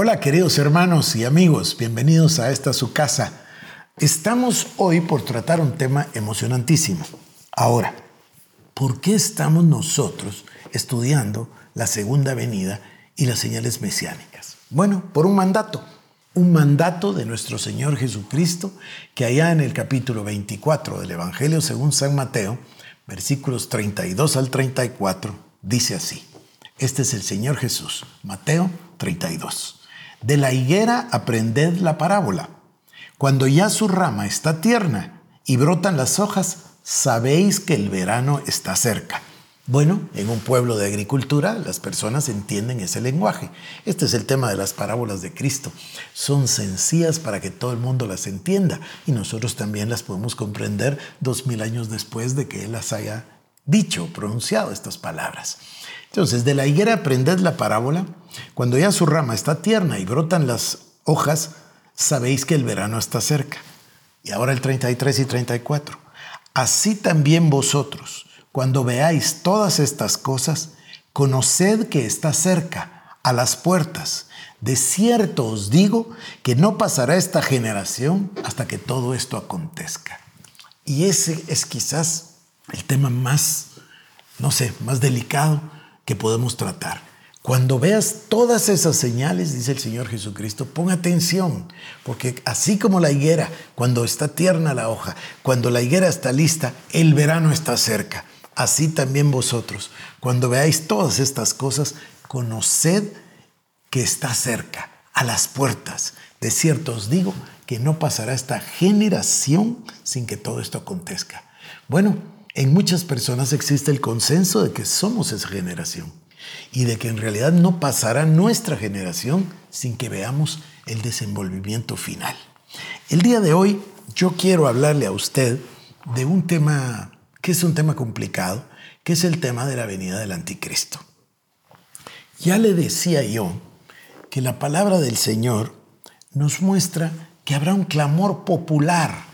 Hola queridos hermanos y amigos, bienvenidos a esta su casa. Estamos hoy por tratar un tema emocionantísimo. Ahora, ¿por qué estamos nosotros estudiando la segunda venida y las señales mesiánicas? Bueno, por un mandato, un mandato de nuestro Señor Jesucristo que allá en el capítulo 24 del Evangelio según San Mateo, versículos 32 al 34, dice así. Este es el Señor Jesús, Mateo 32. De la higuera aprended la parábola. Cuando ya su rama está tierna y brotan las hojas, sabéis que el verano está cerca. Bueno, en un pueblo de agricultura las personas entienden ese lenguaje. Este es el tema de las parábolas de Cristo. Son sencillas para que todo el mundo las entienda y nosotros también las podemos comprender dos mil años después de que Él las haya dicho, pronunciado estas palabras. Entonces, de la higuera aprended la parábola. Cuando ya su rama está tierna y brotan las hojas, sabéis que el verano está cerca. Y ahora el 33 y 34. Así también vosotros, cuando veáis todas estas cosas, conoced que está cerca, a las puertas. De cierto os digo que no pasará esta generación hasta que todo esto acontezca. Y ese es quizás el tema más, no sé, más delicado que podemos tratar. Cuando veas todas esas señales, dice el Señor Jesucristo, pon atención, porque así como la higuera, cuando está tierna la hoja, cuando la higuera está lista, el verano está cerca. Así también vosotros, cuando veáis todas estas cosas, conoced que está cerca, a las puertas. De cierto os digo que no pasará esta generación sin que todo esto acontezca. Bueno, en muchas personas existe el consenso de que somos esa generación y de que en realidad no pasará nuestra generación sin que veamos el desenvolvimiento final. El día de hoy yo quiero hablarle a usted de un tema que es un tema complicado, que es el tema de la venida del anticristo. Ya le decía yo que la palabra del Señor nos muestra que habrá un clamor popular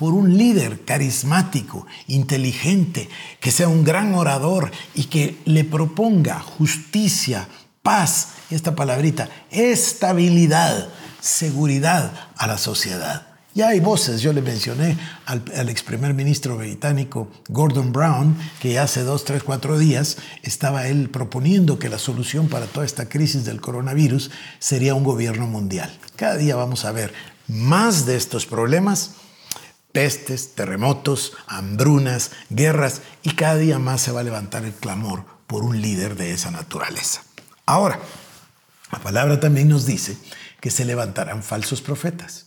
por un líder carismático, inteligente, que sea un gran orador y que le proponga justicia, paz, esta palabrita, estabilidad, seguridad a la sociedad. Ya hay voces, yo le mencioné al, ex primer ministro británico Gordon Brown, que hace dos, tres, cuatro días estaba él proponiendo que la solución para toda esta crisis del coronavirus sería un gobierno mundial. Cada día vamos a ver más de estos problemas pestes, terremotos, hambrunas, guerras y cada día más se va a levantar el clamor por un líder de esa naturaleza. Ahora, la palabra también nos dice que se levantarán falsos profetas.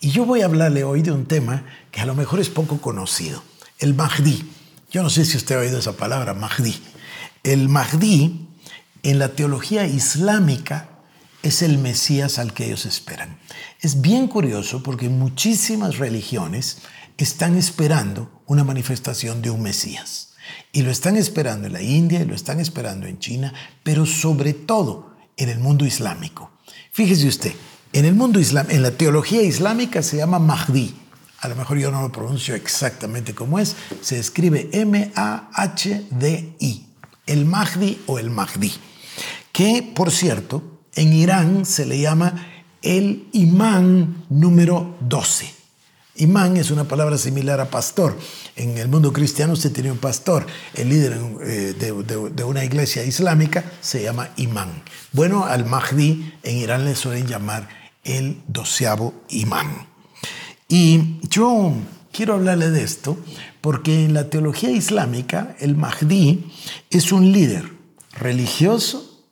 Y yo voy a hablarle hoy de un tema que a lo mejor es poco conocido, el Mahdi. Yo no sé si usted ha oído esa palabra, Mahdi. El Mahdi en la teología islámica es el Mesías al que ellos esperan. Es bien curioso porque muchísimas religiones están esperando una manifestación de un Mesías. Y lo están esperando en la India y lo están esperando en China, pero sobre todo en el mundo islámico. Fíjese usted, en el mundo en la teología islámica se llama Mahdi. A lo mejor yo no lo pronuncio exactamente como es. Se escribe M-A-H-D-I. El Mahdi o el Mahdi. Que, por cierto, en Irán se le llama el imán número 12. Imán es una palabra similar a pastor. En el mundo cristiano usted tiene un pastor. El líder eh, de, una iglesia islámica se llama imán. Bueno, al Mahdi en Irán le suelen llamar el doceavo imán. Y yo quiero hablarle de esto porque en la teología islámica el Mahdi es un líder religioso,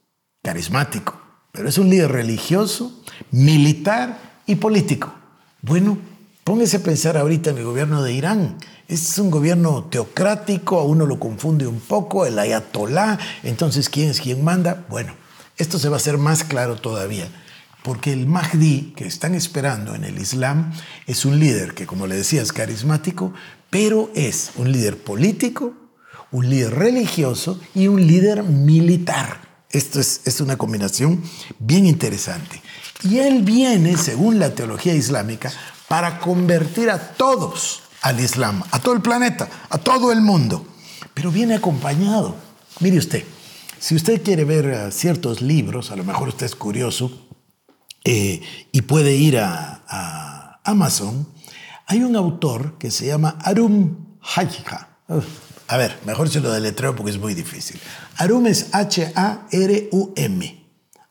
carismático pero es un líder religioso, militar y político. Bueno, póngase a pensar ahorita en el gobierno de Irán. es un gobierno teocrático, a uno lo confunde un poco, el ayatolá, entonces ¿quién es quien manda? Bueno, esto se va a hacer más claro todavía, porque el Mahdi que están esperando en el Islam es un líder que, como le decía, es carismático, pero es un líder político, un líder religioso y un líder militar. Esto es, una combinación bien interesante. Y él viene, según la teología islámica, para convertir a todos al Islam, a todo el planeta, a todo el mundo. Pero viene acompañado. Mire usted, si usted quiere ver eh, ciertos libros, a lo mejor usted es curioso, eh, y puede ir a, Amazon, hay un autor que se llama Arum Hajja. A ver, mejor se lo deletreo porque es muy difícil. Arum es H-A-R-U-M.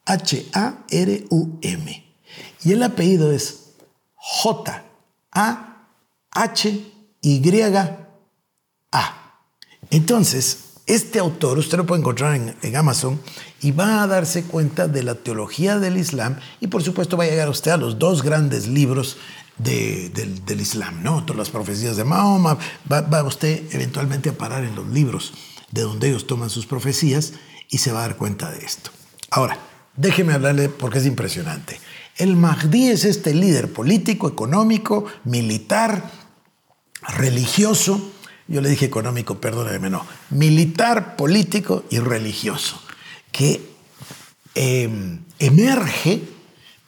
H-A-R-U-M. Y el apellido es J-A-H-Y-A. Entonces, este autor, usted lo puede encontrar en, Amazon y va a darse cuenta de la teología del Islam y por supuesto va a llegar usted a los dos grandes libros del, Islam, ¿no? Todas las profecías de Mahoma, va, va usted eventualmente a parar en los libros de donde ellos toman sus profecías y se va a dar cuenta de esto. Ahora, déjeme hablarle porque es impresionante. El Mahdi es este líder político, económico, militar, religioso, yo le dije económico, perdóneme, no, militar, político y religioso, que em, emerge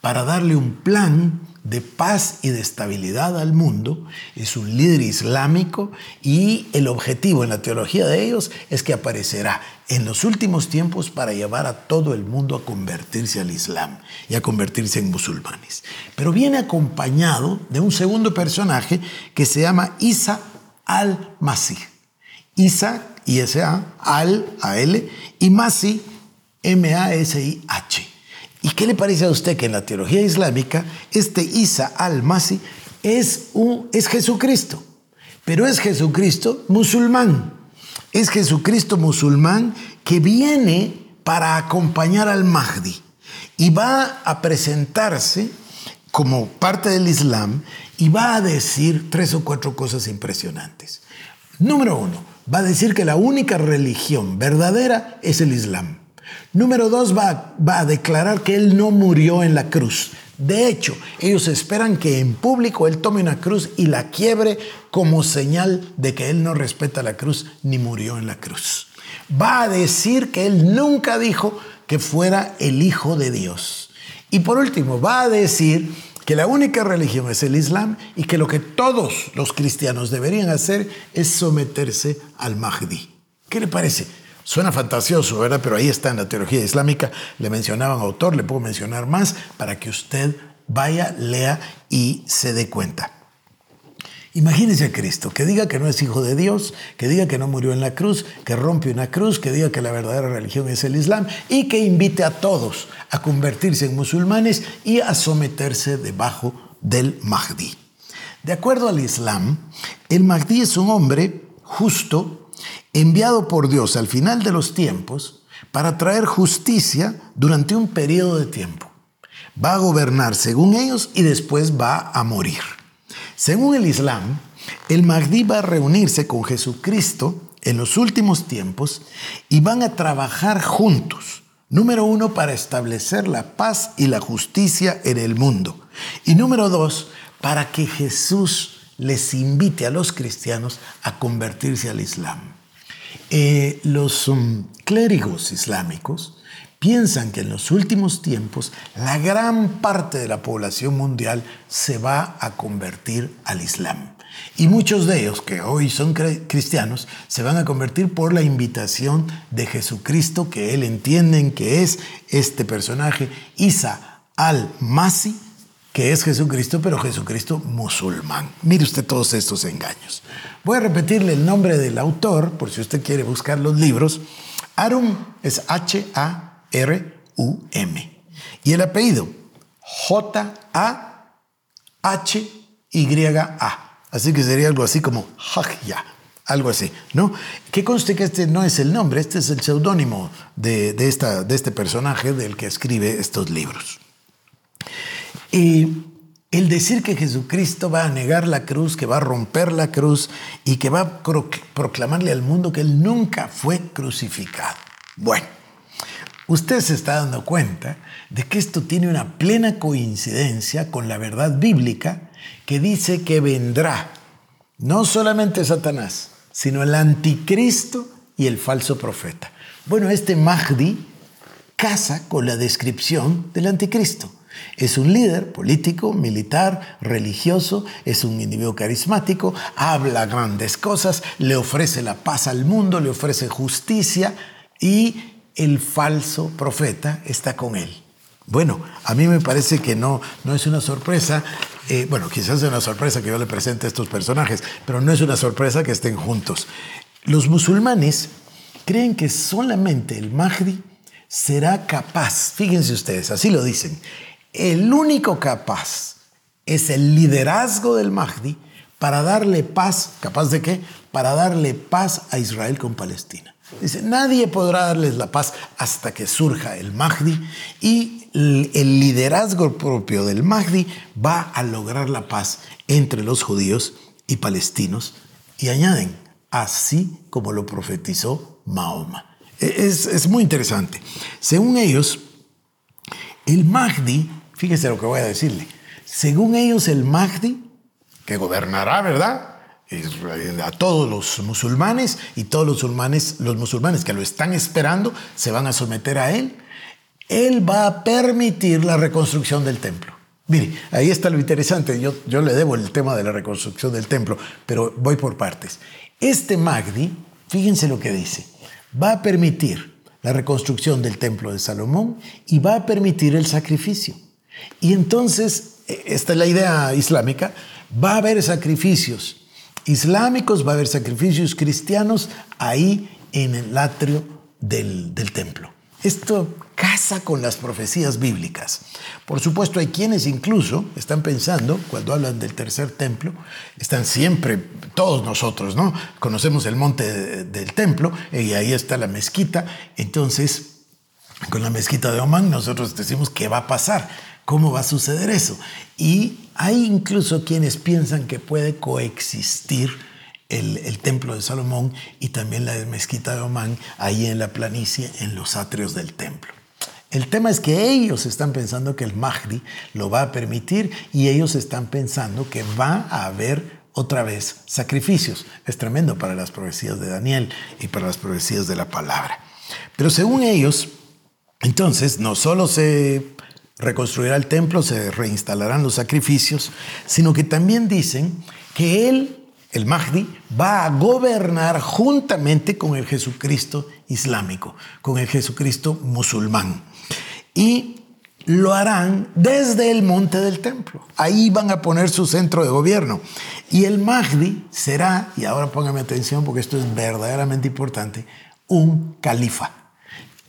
para darle un plan de paz y de estabilidad al mundo, es un líder islámico y el objetivo en la teología de ellos es que aparecerá en los últimos tiempos para llevar a todo el mundo a convertirse al Islam y a convertirse en musulmanes. Pero viene acompañado de un segundo personaje que se llama Isa al-Masih. Isa, I-S-A, al, A-L, y Masih, M-A-S-I-H. ¿Y qué le parece a usted que en la teología islámica este Isa al-Masih es, es Jesucristo? Pero es Jesucristo musulmán. Es Jesucristo musulmán que viene para acompañar al Mahdi y va a presentarse como parte del Islam y va a decir tres o cuatro cosas impresionantes. Número uno, va a decir que la única religión verdadera es el Islam. Número dos, va, va a declarar que Él no murió en la cruz. De hecho, ellos esperan que en público Él tome una cruz y la quiebre como señal de que Él no respeta la cruz ni murió en la cruz. Va a decir que Él nunca dijo que fuera el Hijo de Dios. Y por último, va a decir que la única religión es el Islam y que lo que todos los cristianos deberían hacer es someterse al Mahdi. ¿Qué le parece? Suena fantasioso, ¿verdad? Pero ahí está en la teología islámica. Le mencionaba un autor, le puedo mencionar más para que usted vaya, lea y se dé cuenta. Imagínese a Cristo, que diga que no es hijo de Dios, que diga que no murió en la cruz, que rompe una cruz, que diga que la verdadera religión es el Islam y que invite a todos a convertirse en musulmanes y a someterse debajo del Mahdi. De acuerdo al Islam, el Mahdi es un hombre justo, enviado por Dios al final de los tiempos para traer justicia durante un periodo de tiempo. Va a gobernar según ellos y después va a morir. Según el Islam, el Mahdi va a reunirse con Jesucristo en los últimos tiempos y van a trabajar juntos. Número uno, para establecer la paz y la justicia en el mundo. Y número dos, para que Jesús les invite a los cristianos a convertirse al Islam. Eh, los um, clérigos islámicos piensan que en los últimos tiempos la gran parte de la población mundial se va a convertir al Islam. Y muchos de ellos, que hoy son cristianos, se van a convertir por la invitación de Jesucristo, que él entienden que es este personaje, Isa al-Masi, que es Jesucristo, pero Jesucristo musulmán. Mire usted todos estos engaños. Voy a repetirle el nombre del autor, por si usted quiere buscar los libros. Arum es H-A R-U-M. Y el apellido, J-A-H-Y-A. Así que sería algo así como Hajya, algo así, ¿no? Que conste que este no es el nombre, este es el seudónimo de, esta, de este personaje del que escribe estos libros. Y el decir que Jesucristo va a negar la cruz, que va a romper la cruz y que va a proclamarle al mundo que Él nunca fue crucificado. Bueno, usted se está dando cuenta de que esto tiene una plena coincidencia con la verdad bíblica que dice que vendrá no solamente Satanás, sino el anticristo y el falso profeta. Bueno, este Mahdi casa con la descripción del anticristo. Es un líder político, militar, religioso, es un individuo carismático, habla grandes cosas, le ofrece la paz al mundo, le ofrece justicia y el falso profeta está con él. Bueno, a mí me parece que no, no es una sorpresa. Eh, bueno, quizás es una sorpresa que yo le presente a estos personajes, pero no es una sorpresa que estén juntos. Los musulmanes creen que solamente el Mahdi será capaz, fíjense ustedes, así lo dicen, el único capaz es el liderazgo del Mahdi para darle paz, ¿capaz de qué? Para darle paz a Israel con Palestina. Dice, nadie podrá darles la paz hasta que surja el Mahdi y el liderazgo propio del Mahdi va a lograr la paz entre los judíos y palestinos. Y añaden, así como lo profetizó Mahoma. E, es, es muy interesante. Según ellos, el Mahdi, fíjese lo que voy a decirle, según ellos el Mahdi, que gobernará, ¿verdad? a todos los musulmanes y todos los musulmanes, los musulmanes que lo están esperando se van a someter a él. Él va a permitir la reconstrucción del templo. Mire, ahí está lo interesante. Yo, yo le debo el tema de la reconstrucción del templo, pero voy por partes. Este Magdi, fíjense lo que dice, va a permitir la reconstrucción del templo de Salomón y va a permitir el sacrificio. Y entonces, e, esta es la idea islámica, va a haber sacrificios islámicos, va a haber sacrificios cristianos ahí en el atrio del, del templo. Esto casa con las profecías bíblicas. Por supuesto, hay quienes incluso están pensando, cuando hablan del tercer templo, están siempre, todos nosotros, ¿no? Conocemos el monte del templo y ahí está la mezquita. Entonces, con la mezquita de Oman, nosotros decimos, ¿qué va a pasar? ¿Cómo va a suceder eso? Y hay incluso quienes piensan que puede coexistir el, templo de Salomón y también la mezquita de Omán ahí en la planicie, en los atrios del templo. El tema es que ellos están pensando que el Mahdi lo va a permitir y ellos están pensando que va a haber otra vez sacrificios. Es tremendo para las profecías de Daniel y para las profecías de la palabra. Pero según ellos, entonces no solo se reconstruirá el templo, se reinstalarán los sacrificios, sino que también dicen que él el Mahdi, va a gobernar juntamente con el Jesucristo islámico, con el Jesucristo musulmán. Y lo harán desde el monte del templo. Ahí van a poner su centro de gobierno. Y el Mahdi será, y ahora póngame atención porque esto es verdaderamente importante, un califa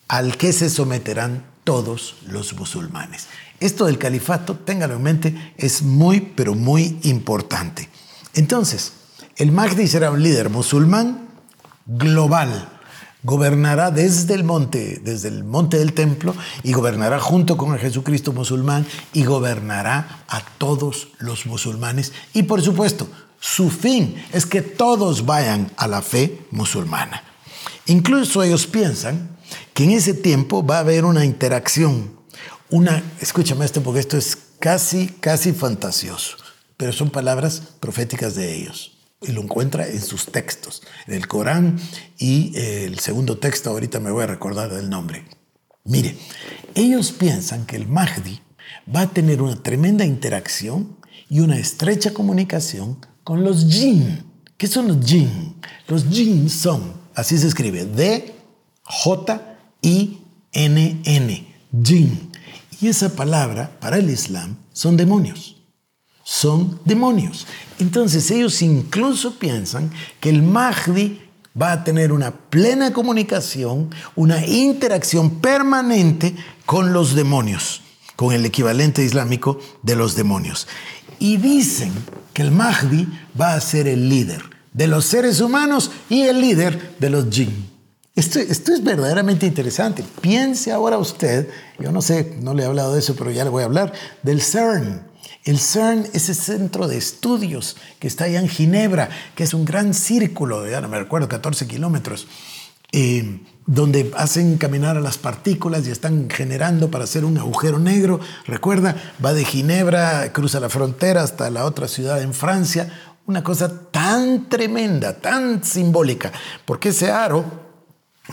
al que se someterán todos los musulmanes. Esto del califato, téngalo en mente, es muy, pero muy importante. Entonces, el Mahdi será un líder musulmán global. Gobernará desde el monte, desde el monte del templo, y gobernará junto con el Jesucristo musulmán, y gobernará a todos los musulmanes. Y por supuesto, su fin es que todos vayan a la fe musulmana. Incluso ellos piensan que en ese tiempo va a haber una interacción, una, escúchame esto porque esto es casi, casi fantasioso, pero son palabras proféticas de ellos y lo encuentra en sus textos, en el Corán y el segundo texto, ahorita me voy a recordar del nombre. Mire, ellos piensan que el Mahdi va a tener una tremenda interacción y una estrecha comunicación con los jinn. ¿Qué son los jinn? Los jinn son, así se escribe, D-J-I-N-N, jinn. Y esa palabra para el Islam son demonios son demonios. Entonces ellos incluso piensan que el Mahdi va a tener una plena comunicación, una interacción permanente con los demonios, con el equivalente islámico de los demonios. Y dicen que el Mahdi va a ser el líder de los seres humanos y el líder de los jinn. Esto, es verdaderamente interesante. Piense ahora usted, yo no sé, no le he hablado de eso, pero ya le voy a hablar, del CERN, el CERN es ese centro de estudios que está allá en Ginebra, que es un gran círculo, ya no me recuerdo, 14 kilómetros, eh, donde hacen caminar a las partículas y están generando para hacer un agujero negro. Recuerda, va de Ginebra, cruza la frontera hasta la otra ciudad en Francia. Una cosa tan tremenda, tan simbólica, porque ese aro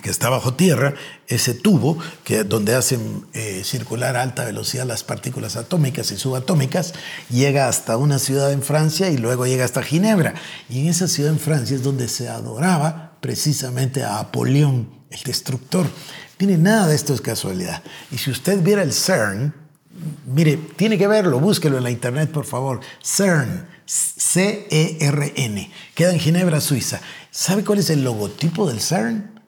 que está bajo tierra, ese tubo que, donde hacen eh, circular a alta velocidad las partículas atómicas y subatómicas, llega hasta una ciudad en Francia y luego llega hasta Ginebra. Y en esa ciudad en Francia es donde se adoraba precisamente a Apolión, el destructor. Mire, nada de esto es casualidad. Y si usted viera el CERN, mire, tiene que verlo, búsquelo en la internet, por favor. CERN, C-E-R-N, queda en Ginebra, Suiza. ¿Sabe cuál es el logotipo del CERN?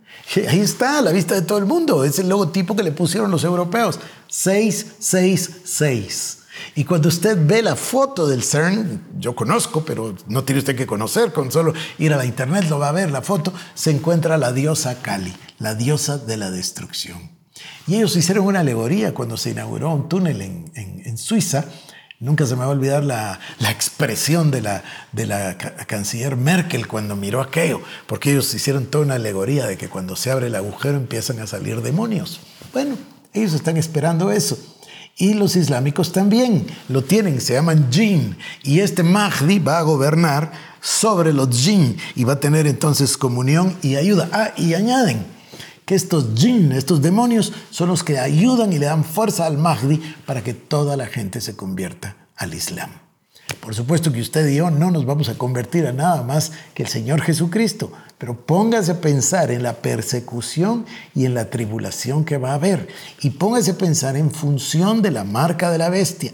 Ahí está, a la vista de todo el mundo. Es el logotipo que le pusieron los europeos. 666. Y cuando usted ve la foto del CERN, yo conozco, pero no tiene usted que conocer, con solo ir a la internet lo va a ver, la foto, se encuentra la diosa Kali, la diosa de la destrucción. Y ellos hicieron una alegoría cuando se inauguró un túnel en, Suiza. Nunca se me va a olvidar la, expresión de la, de la canciller Merkel cuando miró aquello, porque ellos hicieron toda una alegoría de que cuando se abre el agujero empiezan a salir demonios. Bueno, ellos están esperando eso. Y los islámicos también lo tienen, se llaman jinn. Y este Mahdi va a gobernar sobre los jinn y va a tener entonces comunión y ayuda. Ah, y añaden estos jinn, estos demonios, son los que ayudan y le dan fuerza al Mahdi para que toda la gente se convierta al Islam. Por supuesto que usted y yo no nos vamos a convertir a nada más que el Señor Jesucristo, pero póngase a pensar en la persecución y en la tribulación que va a haber. Y póngase a pensar en función de la marca de la bestia.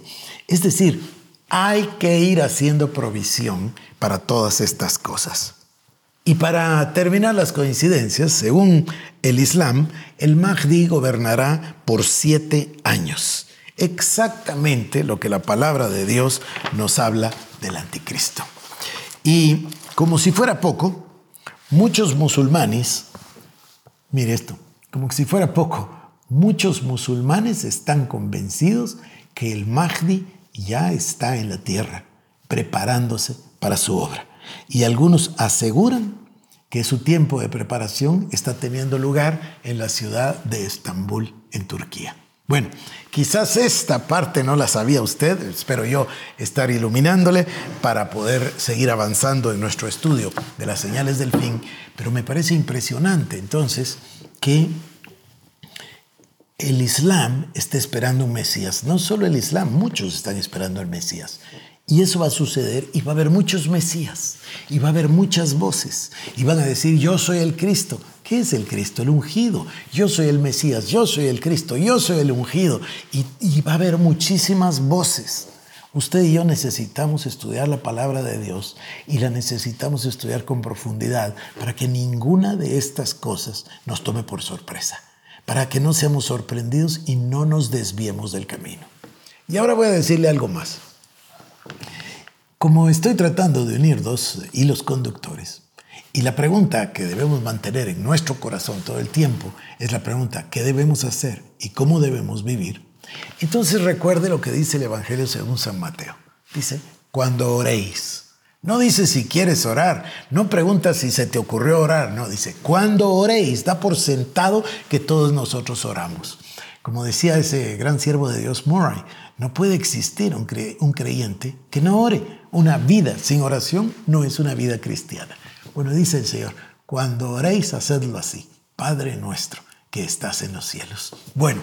Es decir, hay que ir haciendo provisión para todas estas cosas. Y para terminar las coincidencias, según el Islam, el Mahdi gobernará por siete años exactamente lo que la palabra de Dios nos habla del anticristo. Y como si fuera poco, muchos musulmanes, mire esto, como si fuera poco, muchos musulmanes están convencidos que el Mahdi ya está en la tierra, preparándose para su obra. Y algunos aseguran que su tiempo de preparación está teniendo lugar en la ciudad de Estambul, en Turquía. Bueno, quizás esta parte no la sabía usted, espero yo estar iluminándole para poder seguir avanzando en nuestro estudio de las señales del fin, pero me parece impresionante entonces que el Islam esté esperando un Mesías. No solo el Islam, muchos están esperando al Mesías. Y eso va a suceder y va a haber muchos Mesías y va a haber muchas voces y van a decir, yo soy el Cristo. ¿Qué es el Cristo? El ungido. Yo soy el Mesías, yo soy el Cristo, yo soy el ungido. Y, y va a haber muchísimas voces. Usted y yo necesitamos estudiar la palabra de Dios y la necesitamos estudiar con profundidad para que ninguna de estas cosas nos tome por sorpresa, para que no seamos sorprendidos y no nos desviemos del camino. Y ahora voy a decirle algo más. Como estoy tratando de unir dos hilos conductores, y la pregunta que debemos mantener en nuestro corazón todo el tiempo es la pregunta, ¿qué debemos hacer y cómo debemos vivir? Entonces recuerde lo que dice el Evangelio según San Mateo. Dice, cuando oréis. No dice si quieres orar, no pregunta si se te ocurrió orar, no, dice, cuando oréis, da por sentado que todos nosotros oramos. Como decía ese gran siervo de Dios Murray, no puede existir un, un creyente que no ore. Una vida sin oración no es una vida cristiana. Bueno, dice el Señor, cuando oréis, hacedlo así. Padre nuestro que estás en los cielos. Bueno,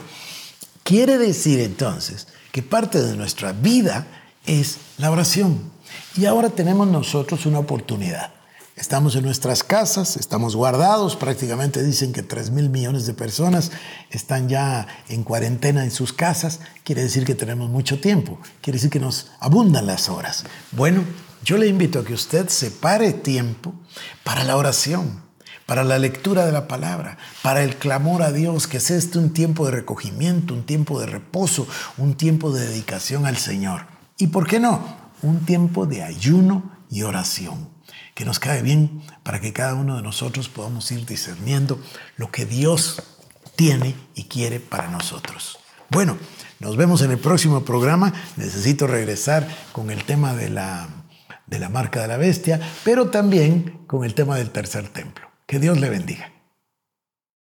quiere decir entonces que parte de nuestra vida es la oración. Y ahora tenemos nosotros una oportunidad. Estamos en nuestras casas, estamos guardados, prácticamente dicen que 3 mil millones de personas están ya en cuarentena en sus casas, quiere decir que tenemos mucho tiempo, quiere decir que nos abundan las horas. Bueno, yo le invito a que usted separe tiempo para la oración, para la lectura de la palabra, para el clamor a Dios, que sea este un tiempo de recogimiento, un tiempo de reposo, un tiempo de dedicación al Señor. ¿Y por qué no? Un tiempo de ayuno y oración que nos cae bien para que cada uno de nosotros podamos ir discerniendo lo que Dios tiene y quiere para nosotros. Bueno, nos vemos en el próximo programa. Necesito regresar con el tema de la, de la marca de la bestia, pero también con el tema del tercer templo. Que Dios le bendiga.